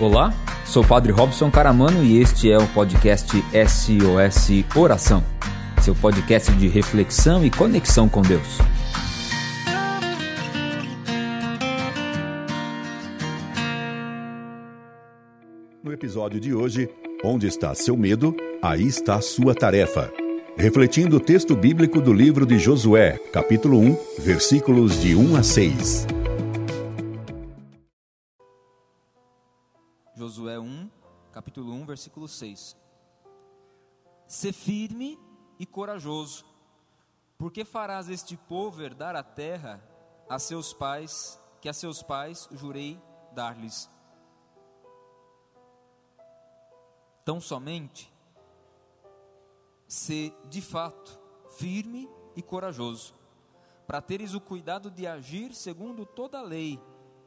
Olá, sou o Padre Robson Caramano e este é o podcast SOS Oração, seu podcast de reflexão e conexão com Deus. No episódio de hoje, onde está seu medo, aí está sua tarefa. Refletindo o texto bíblico do livro de Josué, capítulo 1, versículos de 1 a 6. Josué 1, capítulo 1, versículo 6. Ser firme e corajoso, porque farás este povo herdar a terra a seus pais, que a seus pais jurei dar-lhes. Tão somente ser de fato firme e corajoso, para teres o cuidado de agir segundo toda a lei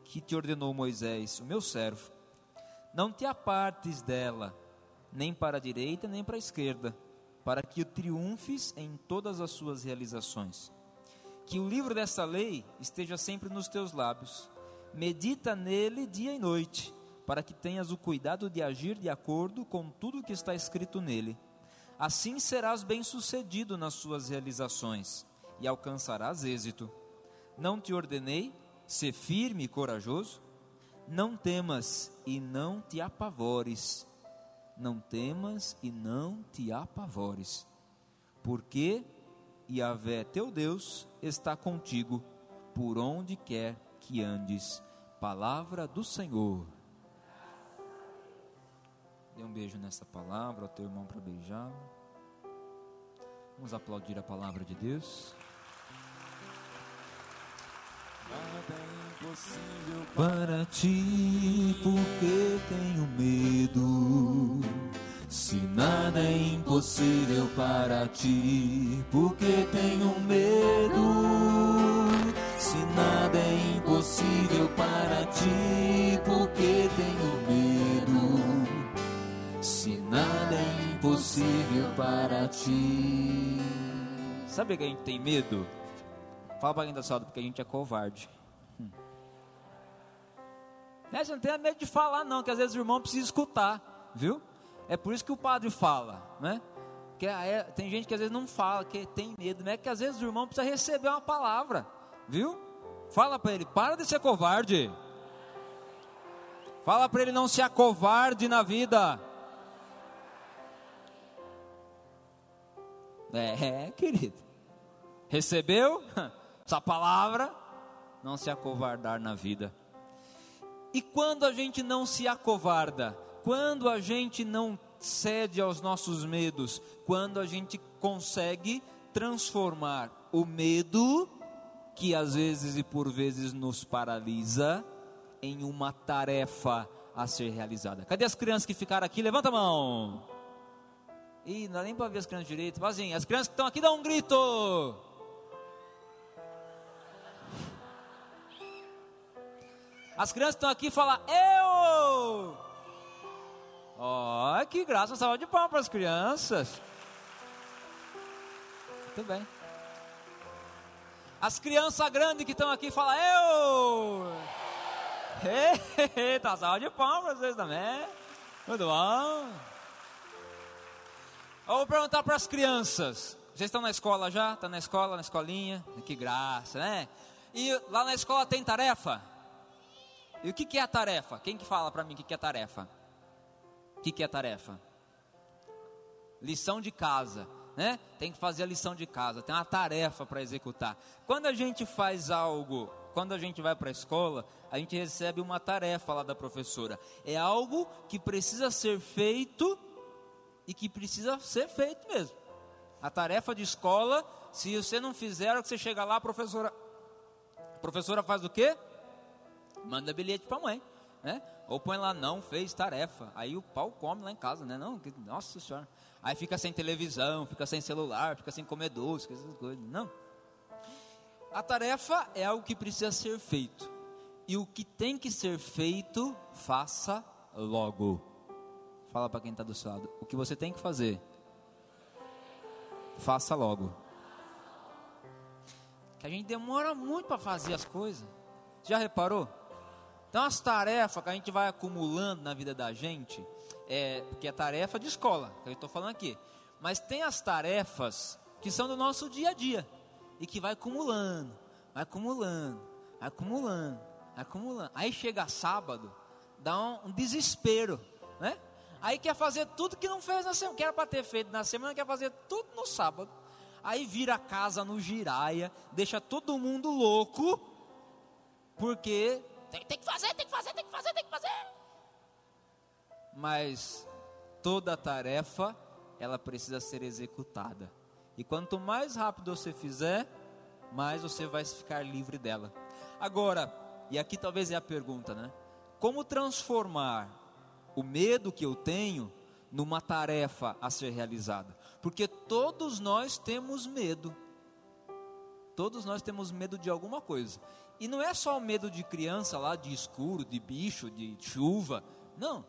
que te ordenou Moisés, o meu servo não te apartes dela, nem para a direita, nem para a esquerda, para que triunfes em todas as suas realizações. Que o livro dessa lei esteja sempre nos teus lábios. Medita nele dia e noite, para que tenhas o cuidado de agir de acordo com tudo o que está escrito nele. Assim serás bem-sucedido nas suas realizações e alcançarás êxito. Não te ordenei ser firme e corajoso? Não temas e não te apavores. Não temas e não te apavores. Porque Yahvé teu Deus está contigo por onde quer que andes. Palavra do Senhor. Dê um beijo nessa palavra ao teu irmão para beijá-lo. Vamos aplaudir a palavra de Deus. É impossível para ti, porque tenho medo. Se nada é impossível para ti, porque tenho medo. Se nada é impossível para ti, porque tenho medo. Se nada é impossível para ti. Sabe que a gente tem medo? Fala pra quem tá porque a gente é covarde. Hum. Né, você não tenha medo de falar, não, que às vezes o irmão precisa escutar, viu? É por isso que o padre fala, né? Que é, tem gente que às vezes não fala, que tem medo, né? Que às vezes o irmão precisa receber uma palavra, viu? Fala para ele, para de ser covarde. Fala para ele não se acovarde na vida. É, querido. Recebeu? essa palavra, não se acovardar na vida. E quando a gente não se acovarda, quando a gente não cede aos nossos medos, quando a gente consegue transformar o medo, que às vezes e por vezes nos paralisa, em uma tarefa a ser realizada. Cadê as crianças que ficaram aqui? Levanta a mão. Ih, não dá nem para ver as crianças direito. Mas assim, as crianças que estão aqui, dão um grito. As crianças estão aqui e falam, eu! Ó, oh, que graça, salva de palmas para as crianças. Muito bem. As crianças grandes que estão aqui falam, eu! Eita, salva de palmas para vocês também. Muito bom. Eu vou perguntar para as crianças. Vocês estão na escola já? Estão tá na escola, na escolinha? Que graça, né? E lá na escola tem tarefa? E o que, é a tarefa? Quem que fala para mim o que, é tarefa? O que, é tarefa? Lição de casa, né? Tem que fazer a lição de casa, tem uma tarefa para executar. Quando a gente faz algo, quando a gente vai para a escola, a gente recebe uma tarefa lá da professora. É algo que precisa ser feito e que precisa ser feito mesmo. A tarefa de escola, se você não fizer, que você chega lá, a professora, a professora faz o quê? Manda bilhete para a mãe, né? Ou põe lá, não fez tarefa. Aí o pau come lá em casa, né? Não, nossa senhora. Aí fica sem televisão, fica sem celular, fica sem comer doce, essas coisas. Não. A tarefa é algo que precisa ser feito. E o que tem que ser feito, faça logo. Fala para quem está do seu lado. O que você tem que fazer, faça logo. Que a gente demora muito para fazer as coisas. Já reparou? Então, as tarefas que a gente vai acumulando na vida da gente, é, que é tarefa de escola, que eu estou falando aqui. Mas tem as tarefas que são do nosso dia a dia e que vai acumulando, vai acumulando, vai acumulando, vai acumulando. Aí chega sábado, dá um, um desespero, né? Aí quer fazer tudo que não fez na semana, que era para ter feito na semana, quer fazer tudo no sábado. Aí vira a casa no giraia, deixa todo mundo louco, porque tem, tem que fazer, tem que fazer, tem que fazer, tem que fazer. Mas toda tarefa, ela precisa ser executada. E quanto mais rápido você fizer, mais você vai ficar livre dela. Agora, e aqui talvez é a pergunta, né? Como transformar o medo que eu tenho numa tarefa a ser realizada? Porque todos nós temos medo. Todos nós temos medo de alguma coisa. E não é só o medo de criança lá, de escuro, de bicho, de chuva. Não.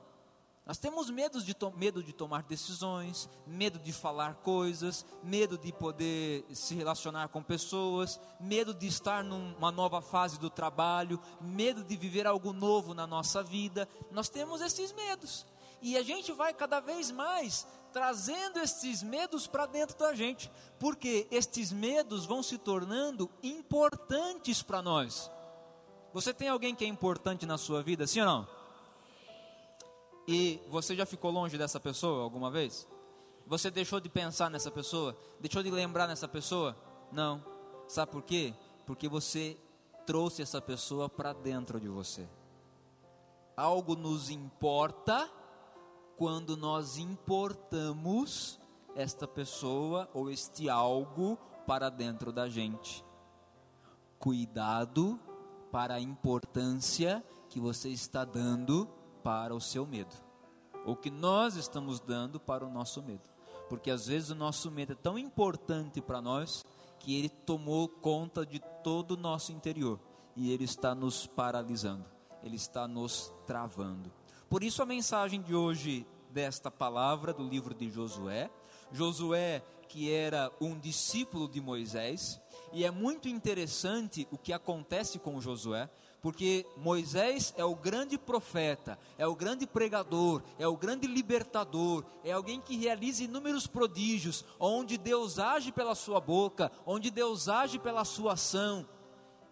Nós temos medo de, medo de tomar decisões, medo de falar coisas, medo de poder se relacionar com pessoas, medo de estar numa nova fase do trabalho, medo de viver algo novo na nossa vida. Nós temos esses medos. E a gente vai cada vez mais trazendo esses medos para dentro da gente, porque estes medos vão se tornando importantes para nós. Você tem alguém que é importante na sua vida, sim ou não? E você já ficou longe dessa pessoa alguma vez? Você deixou de pensar nessa pessoa? Deixou de lembrar nessa pessoa? Não. Sabe por quê? Porque você trouxe essa pessoa para dentro de você. Algo nos importa quando nós importamos esta pessoa ou este algo para dentro da gente. Cuidado para a importância que você está dando para o seu medo, ou que nós estamos dando para o nosso medo. Porque às vezes o nosso medo é tão importante para nós que ele tomou conta de todo o nosso interior e ele está nos paralisando, ele está nos travando. Por isso a mensagem de hoje desta palavra do livro de Josué, Josué que era um discípulo de Moisés, e é muito interessante o que acontece com Josué, porque Moisés é o grande profeta, é o grande pregador, é o grande libertador, é alguém que realiza inúmeros prodígios, onde Deus age pela sua boca, onde Deus age pela sua ação.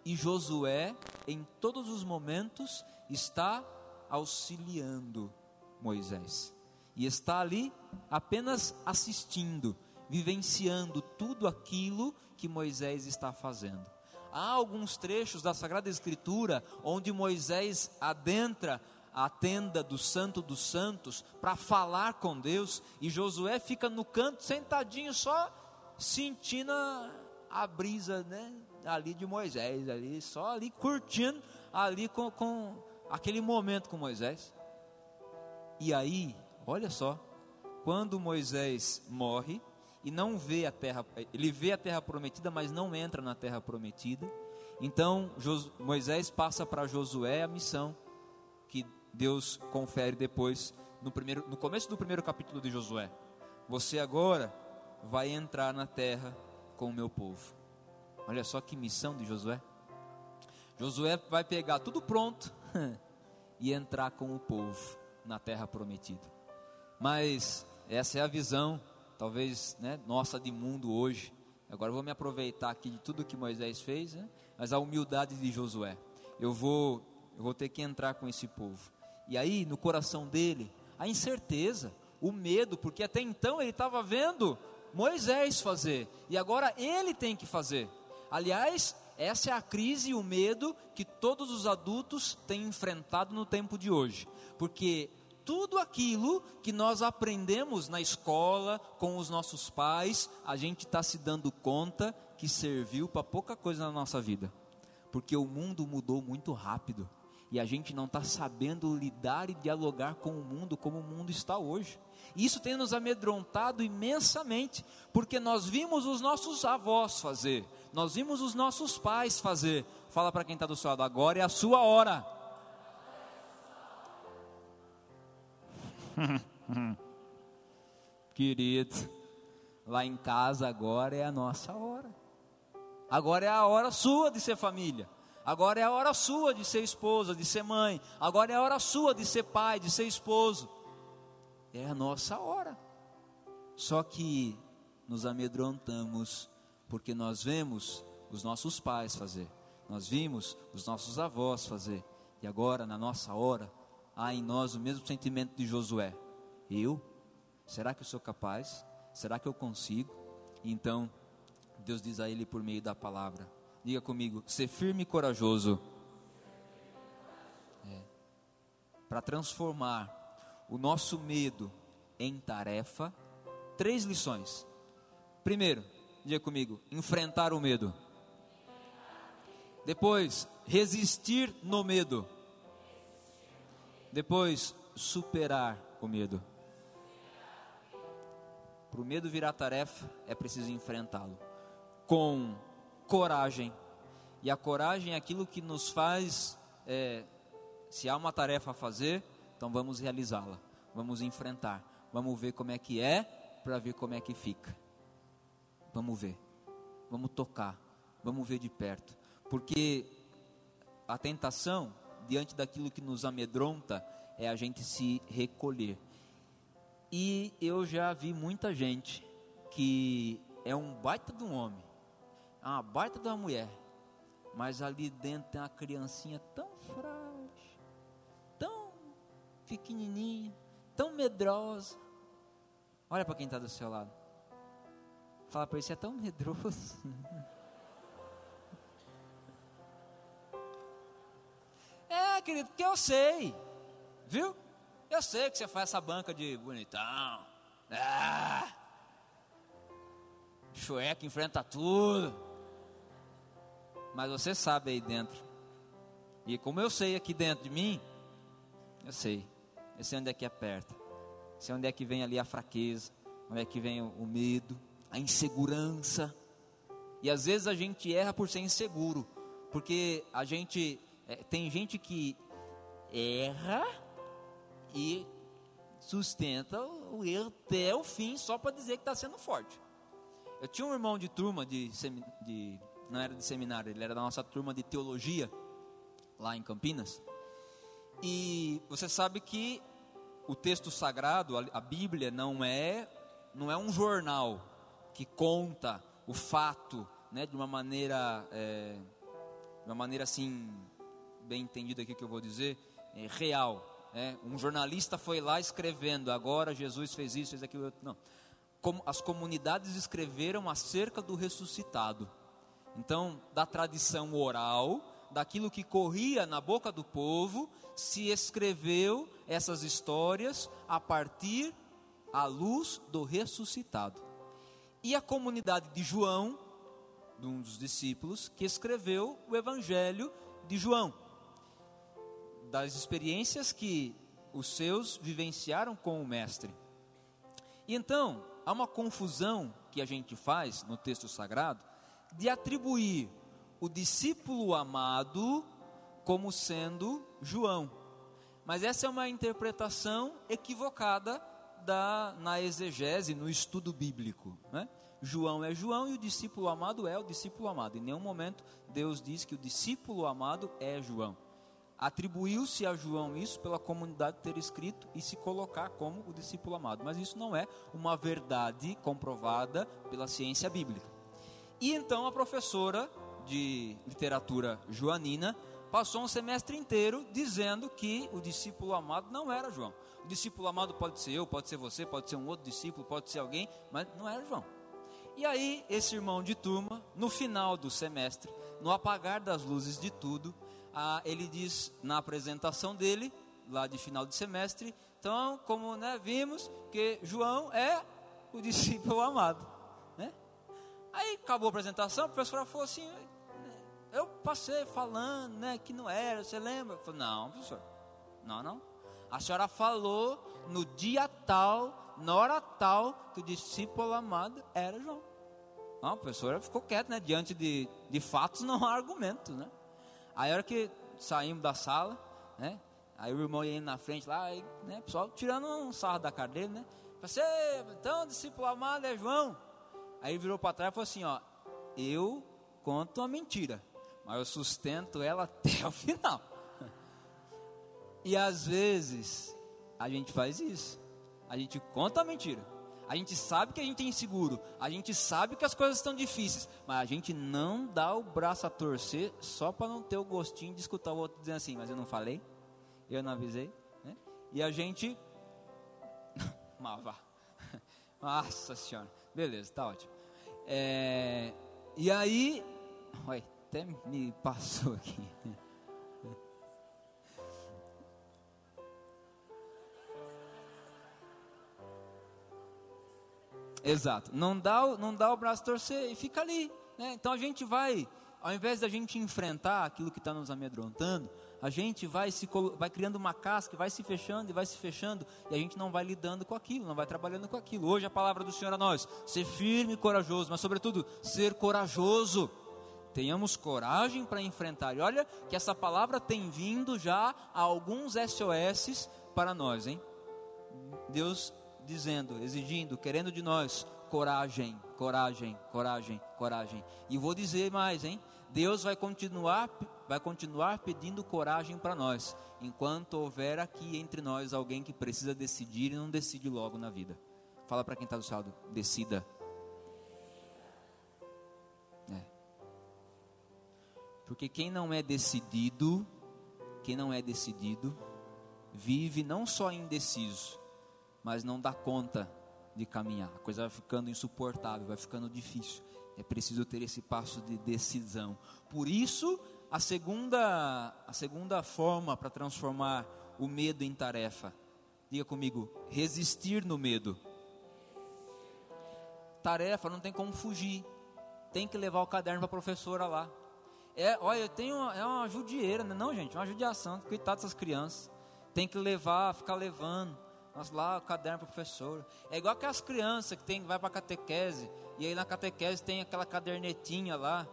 E Josué, em todos os momentos, está auxiliando Moisés. E está ali apenas assistindo, vivenciando tudo aquilo que Moisés está fazendo há alguns trechos da Sagrada Escritura onde Moisés adentra a tenda do Santo dos Santos para falar com Deus e Josué fica no canto sentadinho só sentindo a, brisa, né, ali de Moisés, ali só ali curtindo ali com, com aquele momento com Moisés. E aí, olha só, quando Moisés morre, e não vê a terra, ele vê a terra prometida, mas não entra na terra prometida. Então Moisés passa para Josué a missão que Deus confere depois no primeiro, no começo do primeiro capítulo de Josué. Você agora vai entrar na terra com o meu povo. Olha só que missão de Josué. Josué vai pegar tudo pronto e entrar com o povo na terra prometida. Mas essa é a visão talvez né, nossa de mundo hoje. Agora vou me aproveitar aqui de tudo que Moisés fez, né, mas a humildade de Josué. Eu vou, eu vou ter que entrar com esse povo. E aí, no coração dele, a incerteza, o medo, porque até então ele estava vendo Moisés fazer, e agora ele tem que fazer. Aliás, essa é a crise e o medo que todos os adultos têm enfrentado no tempo de hoje, porque tudo aquilo que nós aprendemos na escola, com os nossos pais, a gente está se dando conta que serviu para pouca coisa na nossa vida, porque o mundo mudou muito rápido e a gente não está sabendo lidar e dialogar com o mundo como o mundo está hoje. Isso tem nos amedrontado imensamente, porque nós vimos os nossos avós fazer, nós vimos os nossos pais fazer. Fala para quem está do seu lado, agora é a sua hora. Querido, lá em casa agora é a nossa hora. Agora é a hora sua de ser família. Agora é a hora sua de ser esposa, de ser mãe. Agora é a hora sua de ser pai, de ser esposo. É a nossa hora. Só que nos amedrontamos porque nós vemos os nossos pais fazer, nós vimos os nossos avós fazer, e agora, na nossa hora, há em nós o mesmo sentimento de Josué: eu? Será que eu sou capaz? Será que eu consigo? Então, Deus diz a ele por meio da palavra: diga comigo, ser firme e corajoso. É, Para transformar o nosso medo em tarefa, três lições. Primeiro, diga comigo, enfrentar o medo. Depois, resistir no medo. Depois, superar o medo. Para o medo virar tarefa, é preciso enfrentá-lo com coragem. E a coragem é aquilo que nos faz, é, se há uma tarefa a fazer, então vamos realizá-la, vamos enfrentar, vamos ver como é que é, para ver como é que fica. Vamos ver, vamos tocar, vamos ver de perto, porque a tentação, diante daquilo que nos amedronta, é a gente se recolher. E eu já vi muita gente que é um baita de um homem, é uma baita uma mulher, mas ali dentro tem uma criancinha tão frágil, tão pequenininha, tão medrosa. Olha para quem está do seu lado. Fala para ele, você é tão medroso. É, querido, porque eu sei, viu? Eu sei que você faz essa banca de bonitão. Ah, chueca enfrenta tudo. Mas você sabe aí dentro. E como eu sei aqui dentro de mim, eu sei. Eu sei onde é que aperta. Eu sei onde é que vem ali a fraqueza. Onde é que vem o, o medo, a insegurança. E às vezes a gente erra por ser inseguro. Porque a gente. É, tem gente que erra e sustenta o erro até o fim só para dizer que está sendo forte. Eu tinha um irmão de turma de, de, não era de seminário, ele era da nossa turma de teologia lá em Campinas. E você sabe que o texto sagrado, a, Bíblia não é não é um jornal que conta o fato, né, de uma maneira é, de uma maneira assim bem entendida aqui que eu vou dizer, é, real. É, um jornalista foi lá escrevendo, agora Jesus fez isso, fez aquilo. Não. Como as comunidades escreveram acerca do ressuscitado. Então, da tradição oral, daquilo que corria na boca do povo, se escreveu essas histórias a partir à luz do ressuscitado. E a comunidade de João, de um dos discípulos, que escreveu o Evangelho de João das experiências que os seus vivenciaram com o Mestre. E então, há uma confusão que a gente faz no texto sagrado de atribuir o discípulo amado como sendo João. Mas essa é uma interpretação equivocada da, na exegese, no estudo bíblico. Né? João é João e o discípulo amado é o discípulo amado. Em nenhum momento Deus diz que o discípulo amado é João. Atribuiu-se a João isso pela comunidade ter escrito e se colocar como o discípulo amado, mas isso não é uma verdade comprovada pela ciência bíblica. E então a professora de literatura joanina passou um semestre inteiro dizendo que o discípulo amado não era João. O discípulo amado pode ser eu, pode ser você, pode ser um outro discípulo, pode ser alguém, mas não era João. E aí, esse irmão de turma, no final do semestre, no apagar das luzes de tudo, ah, ele diz na apresentação dele, lá de final de semestre, então, como né, vimos, que João é o discípulo amado. Aí acabou a apresentação, a professora falou assim, eu passei falando né, que não era, você lembra? Eu falei, não, professor, não, não. A senhora falou no dia tal, na hora tal, que o discípulo amado era João. Não, a professora ficou quieta, né? Diante de, de fatos não há argumentos, né? Aí a hora que saímos da sala, né? Aí o irmão ia indo na frente lá, aí, né? Pessoal tirando um sarro da cara dele, né? Você, então, discípulo amado é João. Aí virou para trás e falou assim, ó, eu conto uma mentira. mas eu sustento ela até o final. E às vezes a gente faz isso. A gente conta a mentira. A gente sabe que a gente é inseguro. A gente sabe que as coisas estão difíceis. Mas a gente não dá o braço a torcer só para não ter o gostinho de escutar o outro dizendo assim: Mas eu não falei, eu não avisei. Né? E a gente. Mavá. Nossa senhora. Beleza, tá ótimo. É... E aí. Olha, até me passou aqui. Exato. Não dá, não dá o braço torcer e fica ali. Né? Então a gente vai, ao invés da gente enfrentar aquilo que está nos amedrontando, a gente vai, se, vai criando uma casca, vai se fechando e vai se fechando, e a gente não vai lidando com aquilo, não vai trabalhando com aquilo. Hoje a palavra do Senhor a nós, ser firme e corajoso, mas sobretudo, ser corajoso. Tenhamos coragem para enfrentar. E olha que essa palavra tem vindo já a alguns SOS para nós, hein? Deus dizendo, exigindo, querendo de nós coragem, coragem, coragem, coragem. E vou dizer mais, hein? Deus vai continuar, vai continuar pedindo coragem para nós, enquanto houver aqui entre nós alguém que precisa decidir e não decide logo na vida. Fala para quem está do seu lado, decida. É. Porque quem não é decidido, quem não é decidido, vive não só indeciso, mas não dá conta de caminhar. A coisa vai ficando insuportável, vai ficando difícil. É preciso ter esse passo de decisão. Por isso, a segunda, a segunda forma para transformar o medo em tarefa. Diga comigo, resistir no medo. Tarefa não tem como fugir. Tem que levar o caderno para a professora lá. É, olha, tenho uma, é uma judieira, né? não, gente, uma judiação. Coitado dessas crianças. Tem que levar, ficar levando. Nós lá, o caderno para o professor. É igual aquelas crianças que tem, vai para catequese, e aí na catequese tem aquela cadernetinha lá,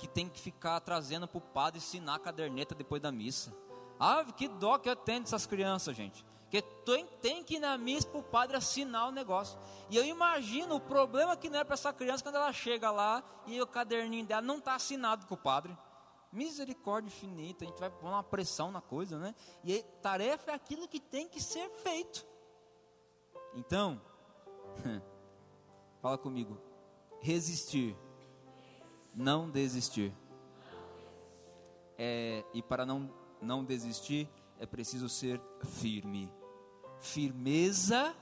que tem que ficar trazendo para o padre ensinar a caderneta depois da missa. Ah, que dó que eu tenho dessas crianças, gente. Que tem, tem que ir na missa para o padre assinar o negócio. E eu imagino o problema que não é para essa criança quando ela chega lá e o caderninho dela não está assinado com o padre. Misericórdia infinita, a gente vai pôr uma pressão na coisa, né? E aí, tarefa é aquilo que tem que ser feito. Então, fala comigo, resistir, não desistir. É, e para não, não desistir, é preciso ser firme. Firmeza,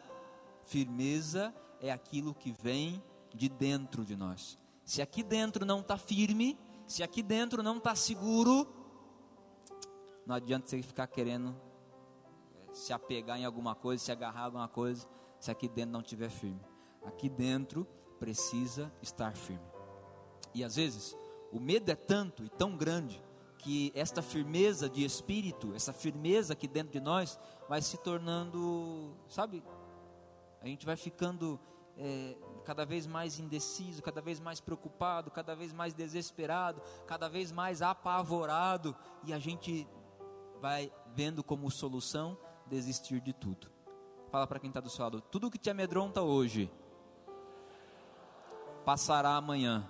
firmeza é aquilo que vem de dentro de nós. Se aqui dentro não está firme, se aqui dentro não está seguro, não adianta você ficar querendo é, se apegar em alguma coisa, se agarrar a alguma coisa, se aqui dentro não estiver firme. Aqui dentro precisa estar firme. E às vezes, o medo é tanto e tão grande que esta firmeza de espírito, essa firmeza aqui dentro de nós, vai se tornando, sabe? A gente vai ficando é, cada vez mais indeciso, cada vez mais preocupado, cada vez mais desesperado, cada vez mais apavorado, e a gente vai vendo como solução desistir de tudo. Fala para quem está do seu lado: tudo que te amedronta hoje passará amanhã.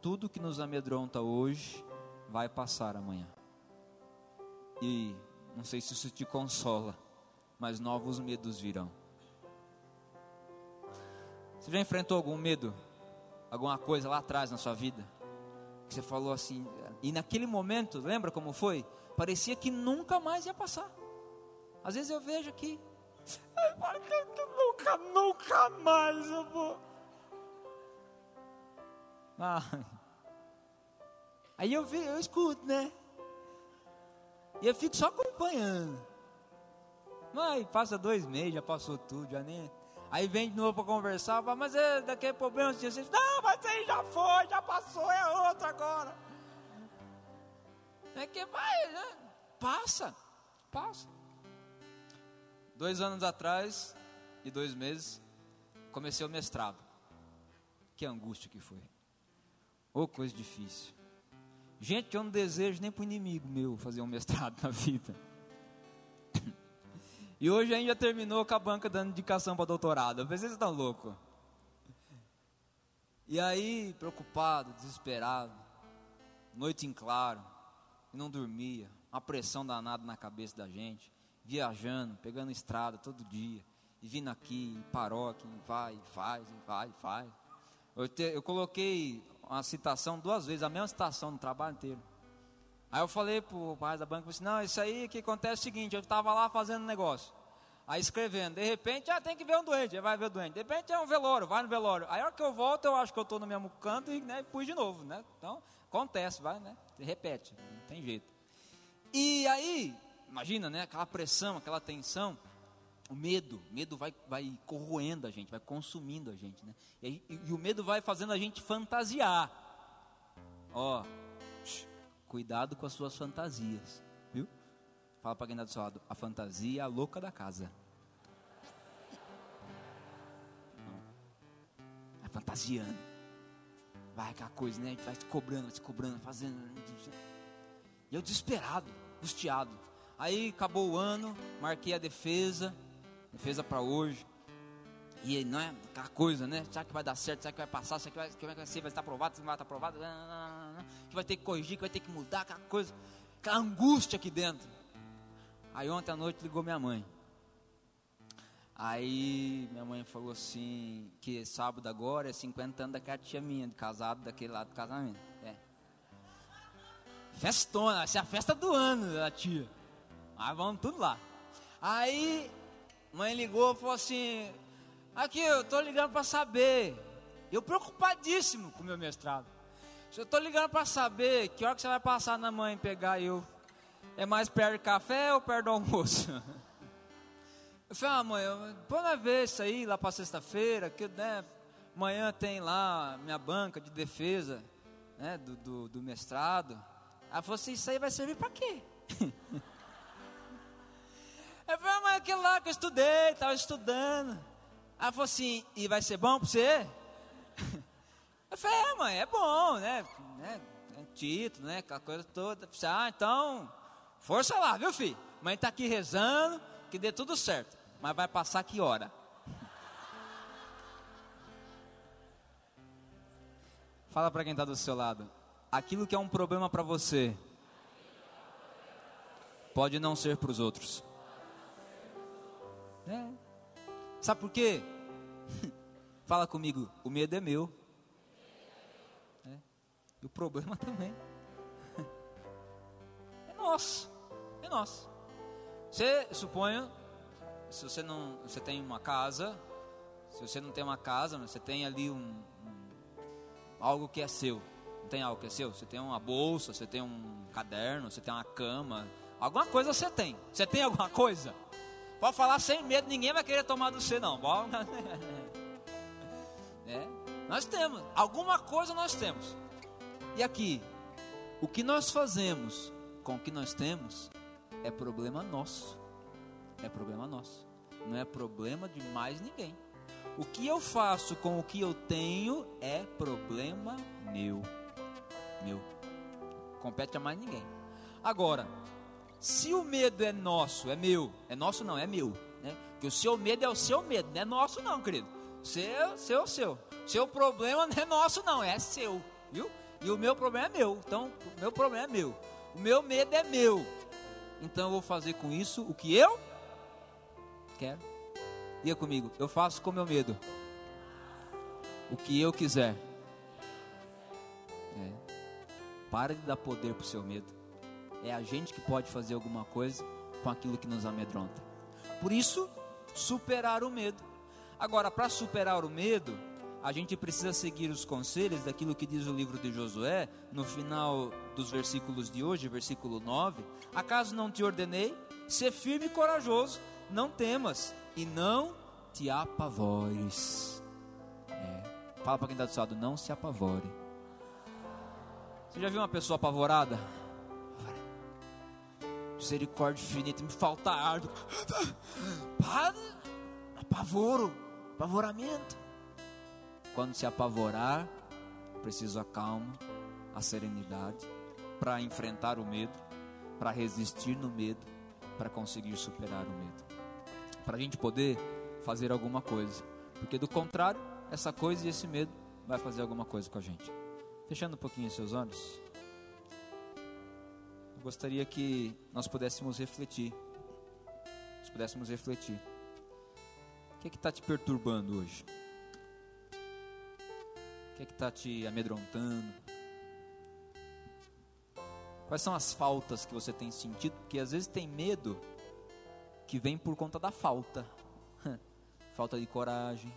Tudo que nos amedronta hoje vai passar amanhã. E não sei se isso te consola, mas novos medos virão. Você já enfrentou algum medo? Alguma coisa lá atrás na sua vida? Que você falou assim, e naquele momento, lembra como foi? Parecia que nunca mais ia passar. Às vezes eu vejo aqui, nunca, nunca mais eu vou. Ah. Aí eu, vi, eu escuto, né? E eu fico só acompanhando. Mas passa dois meses, já passou tudo, já nem. Aí vem de novo para conversar, fala, mas é daquele problema de. Não, mas aí já foi, já passou, é outro agora. É que vai, né? Passa, passa. Dois anos atrás e dois meses, comecei o mestrado. Que angústia que foi. Ô, oh, coisa difícil. Gente, eu não desejo nem para o inimigo meu fazer um mestrado na vida. E hoje ainda terminou com a banca dando indicação para doutorado. Vocês estão loucos. E aí, preocupado, desesperado, noite em claro, não dormia, uma pressão danada na cabeça da gente, viajando, pegando estrada todo dia, e vindo aqui, e paróquia, e vai, e faz, e vai, e faz. Eu, te, eu coloquei uma citação duas vezes, a mesma citação no trabalho inteiro. Aí eu falei pro pai da banca, disse, não, isso aí que acontece é o seguinte, eu estava lá fazendo negócio. Aí escrevendo, de repente, ah, tem que ver um doente, vai ver o doente. De repente é um velório, vai no velório. Aí a hora que eu volto, eu acho que eu estou no mesmo canto e né, pus de novo, né? Então, acontece, vai, né? Repete, não tem jeito. E aí, imagina, né? Aquela pressão, aquela tensão, o medo, medo vai, vai corroendo a gente, vai consumindo a gente, né? E, e, e o medo vai fazendo a gente fantasiar. Ó, cuidado com as suas fantasias, viu? Fala para quem está do seu lado, a fantasia é a louca da casa. Vai fantasiando. Vai aquela coisa, né? Vai se cobrando, vai se cobrando, fazendo. E eu desesperado, angustiado. Aí acabou o ano, marquei a defesa, defesa para hoje. E não é aquela coisa, né? Será que vai dar certo? Será que vai passar? Será que vai, que vai ser? Vai estar aprovado? Não vai estar aprovado? Que vai ter que corrigir, que vai ter que mudar, aquela coisa, aquela angústia aqui dentro. Aí ontem à noite ligou minha mãe. Aí minha mãe falou assim, que sábado agora é 50 anos daquela tia minha, de casado, daquele lado do casamento. É. Festona, essa é a festa do ano da tia. Aí vamos tudo lá. Aí mãe ligou e falou assim, aqui eu tô ligando para saber. Eu preocupadíssimo com o meu mestrado. Eu tô ligando para saber que hora que você vai passar na mãe pegar eu. É mais perto do café ou perto do almoço? Eu falei, ah, mãe, pode ver isso aí lá para sexta-feira, que né, amanhã tem lá minha banca de defesa né, do, do, do mestrado. Ela falou assim, isso aí vai servir para quê? Eu falei, ah, mas aquele lá que eu estudei, estava estudando. Ela falou assim, e vai ser bom para você? Eu falei, é mãe, é bom, né? né? É título, né? Aquela coisa toda. Ah, então, força lá, viu, filho? Mãe está aqui rezando, que dê tudo certo mas vai passar que hora? Fala para quem está do seu lado. Aquilo que é um problema para você pode não ser para os outros. É. Sabe por quê? Fala comigo. O medo é meu. É. E o problema também. É nosso. É nosso. Você suponha se você não, você tem uma casa, se você não tem uma casa, você tem ali um, um, algo que é seu. Não tem algo que é seu? Você tem uma bolsa, você tem um caderno, você tem uma cama, alguma coisa você tem. Você tem alguma coisa? Pode falar sem medo, ninguém vai querer tomar do você não. É, nós temos, alguma coisa nós temos. E aqui, o que nós fazemos com o que nós temos é problema nosso é problema nosso. Não é problema de mais ninguém. O que eu faço com o que eu tenho é problema meu. Meu. Compete a mais ninguém. Agora, se o medo é nosso, é meu, é nosso não, é meu, né? Que o seu medo é o seu medo, não é nosso não, querido. Seu, seu, seu. Seu problema não é nosso não, é seu, viu? E o meu problema é meu. Então, o meu problema é meu. O meu medo é meu. Então eu vou fazer com isso o que eu quero. Diga comigo, eu faço com meu medo o que eu quiser. É. Para de dar poder para o seu medo. É a gente que pode fazer alguma coisa com aquilo que nos amedronta. Por isso, superar o medo. Agora, para superar o medo, a gente precisa seguir os conselhos daquilo que diz o livro de Josué, no final dos versículos de hoje, versículo 9: Acaso não te ordenei? Ser firme e corajoso, não temas e não te apavores. É. Fala para quem está do seu lado, não se apavore. Você já viu uma pessoa apavorada? Misericórdia infinita, me falta ar. Para, apavoro, apavoramento. Quando se apavorar, preciso a calma, a serenidade para enfrentar o medo, para resistir no medo, para conseguir superar o medo para a gente poder fazer alguma coisa. Porque do contrário, essa coisa e esse medo vai fazer alguma coisa com a gente. Fechando um pouquinho seus olhos. Eu gostaria que nós pudéssemos refletir. Nós pudéssemos refletir. O que é está te perturbando hoje? O que é está te amedrontando? Quais são as faltas que você tem sentido? Porque às vezes tem medo que vem por conta da falta. falta de coragem,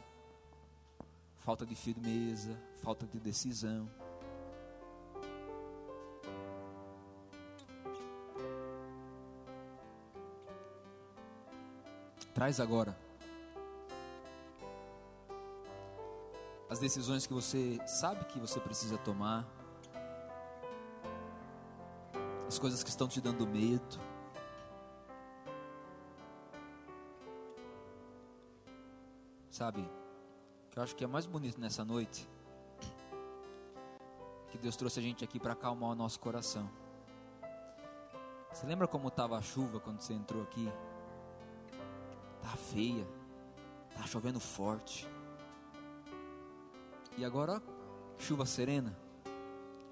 falta de firmeza, falta de decisão. Traz agora as decisões que você sabe que você precisa tomar, as coisas que estão te dando medo. Sabe, que eu acho que é mais bonito nessa noite, que Deus trouxe a gente aqui para acalmar o nosso coração. Você lembra como estava a chuva quando você entrou aqui? Tá feia, tá chovendo forte. E agora, que chuva serena,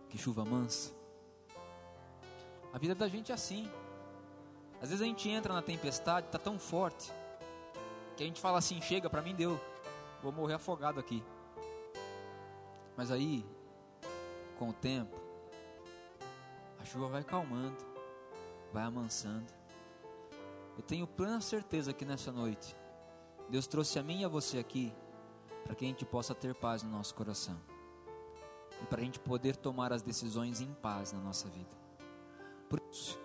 que chuva mansa. A vida da gente é assim. Às vezes a gente entra na tempestade, tá tão forte, que a gente fala assim: chega, para mim deu, vou morrer afogado aqui. Mas aí, com o tempo, a chuva vai calmando, vai amansando. Eu tenho plena certeza que nessa noite, Deus trouxe a mim e a você aqui para que a gente possa ter paz no nosso coração e para a gente poder tomar as decisões em paz na nossa vida. Por isso,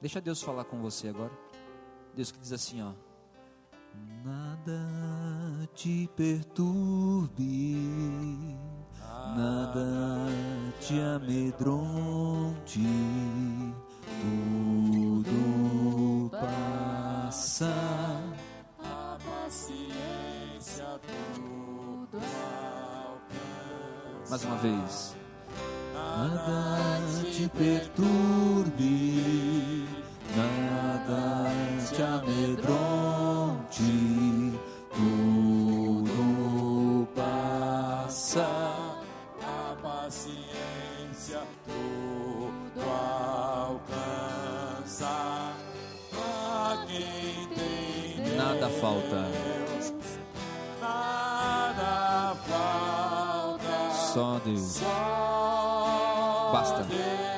deixa Deus falar com você agora. Deus que diz assim, ó: Nada te perturbe, nada te amedronte, tudo Mais uma vez. Nada te perturbe, Só Deus. Basta. Deus,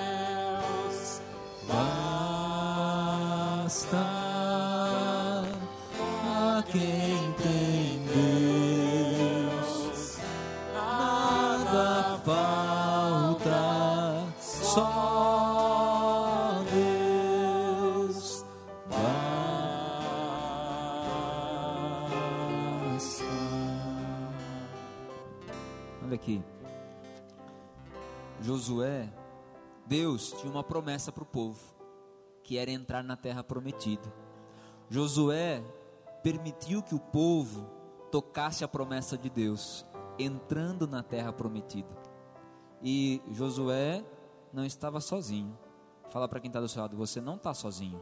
Tinha uma promessa para o povo, que era entrar na terra prometida. Josué permitiu que o povo tocasse a promessa de Deus, entrando na terra prometida. E Josué não estava sozinho. Fala para quem está do seu lado, você não está sozinho.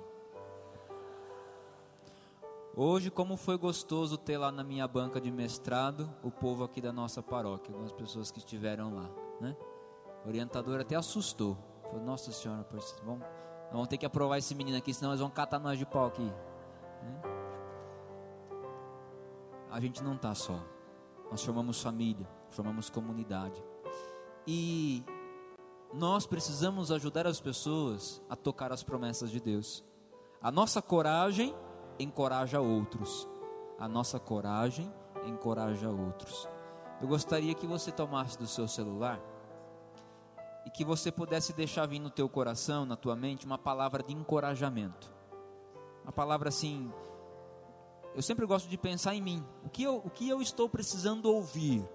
Hoje, como foi gostoso ter lá na minha banca de mestrado o povo aqui da nossa paróquia, algumas pessoas que estiveram lá, né? Orientador até assustou. Falou, nossa senhora, vamos, vamos ter que aprovar esse menino aqui, senão eles vão catar nós de pau aqui. Né? A gente não está só. Nós formamos família, formamos comunidade. E nós precisamos ajudar as pessoas a tocar as promessas de Deus. A nossa coragem encoraja outros. A nossa coragem encoraja outros. Eu gostaria que você tomasse do seu celular e que você pudesse deixar vir no teu coração, na tua mente, uma palavra de encorajamento. Uma palavra assim. Eu sempre gosto de pensar em mim. O que eu, o que eu estou precisando ouvir?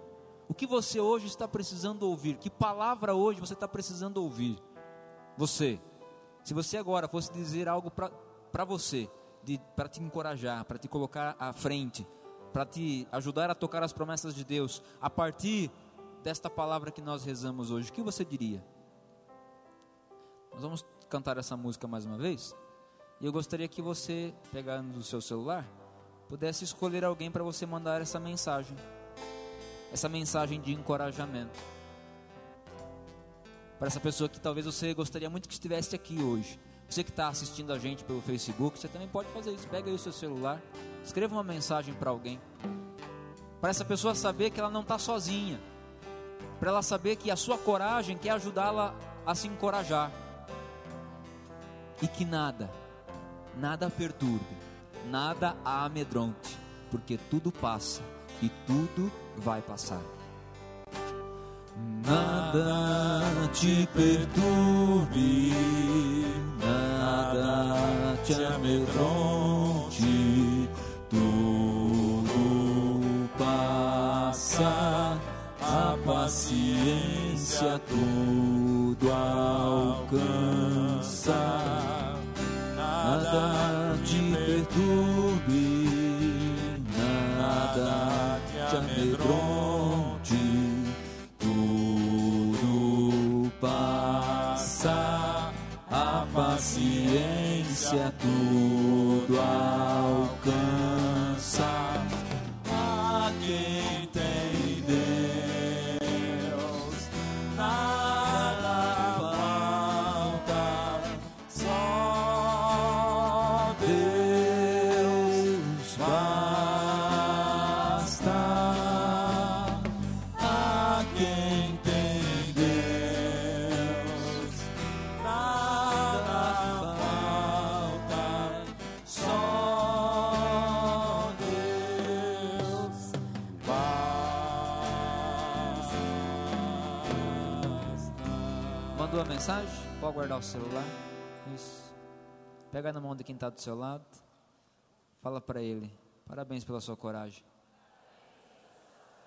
O que você hoje está precisando ouvir? Que palavra hoje você está precisando ouvir? Você. Se você agora fosse dizer algo para você, para te encorajar, para te colocar à frente, para te ajudar a tocar as promessas de Deus, a partir desta palavra que nós rezamos hoje, o que você diria? Nós vamos cantar essa música mais uma vez. E eu gostaria que você, pegando o seu celular, pudesse escolher alguém para você mandar essa mensagem. essa mensagem de encorajamento. Para essa pessoa que talvez você gostaria muito que estivesse aqui hoje. Você que está assistindo a gente pelo Facebook, você também pode fazer isso. Pega aí o seu celular, escreva uma mensagem para alguém. Para essa pessoa saber que ela não está sozinha. Para ela saber que a sua coragem quer ajudá-la a se encorajar. E que nada, nada perturbe, nada a amedronte, porque tudo passa e tudo vai passar. Nada te perturbe, nada te amedronte, paciência tudo alcança. A mensagem? Pode guardar o celular. Isso. Pega na mão de quem está do seu lado. Fala para ele. Parabéns pela sua coragem.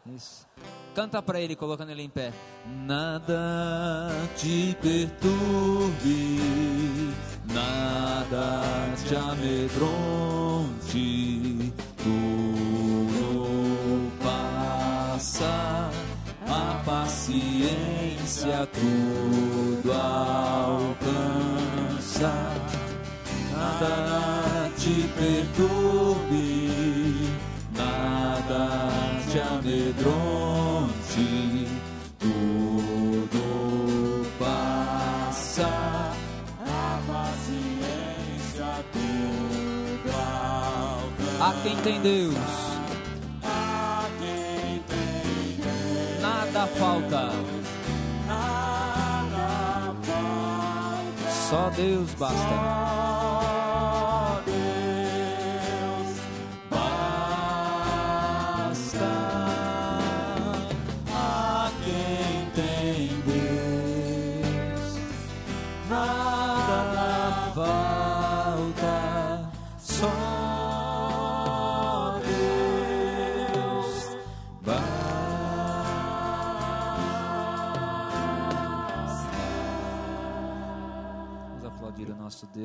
Isso. Canta para ele, colocando ele em pé. Nada te perturbe, nada te amedronte, tudo passa, a paciência tudo alcança. Nada te perturbe, nada te amedronte, tudo passa, a paciência tudo alcança. A quem tem Deus, A quem tem Deus, nada falta. Deus basta.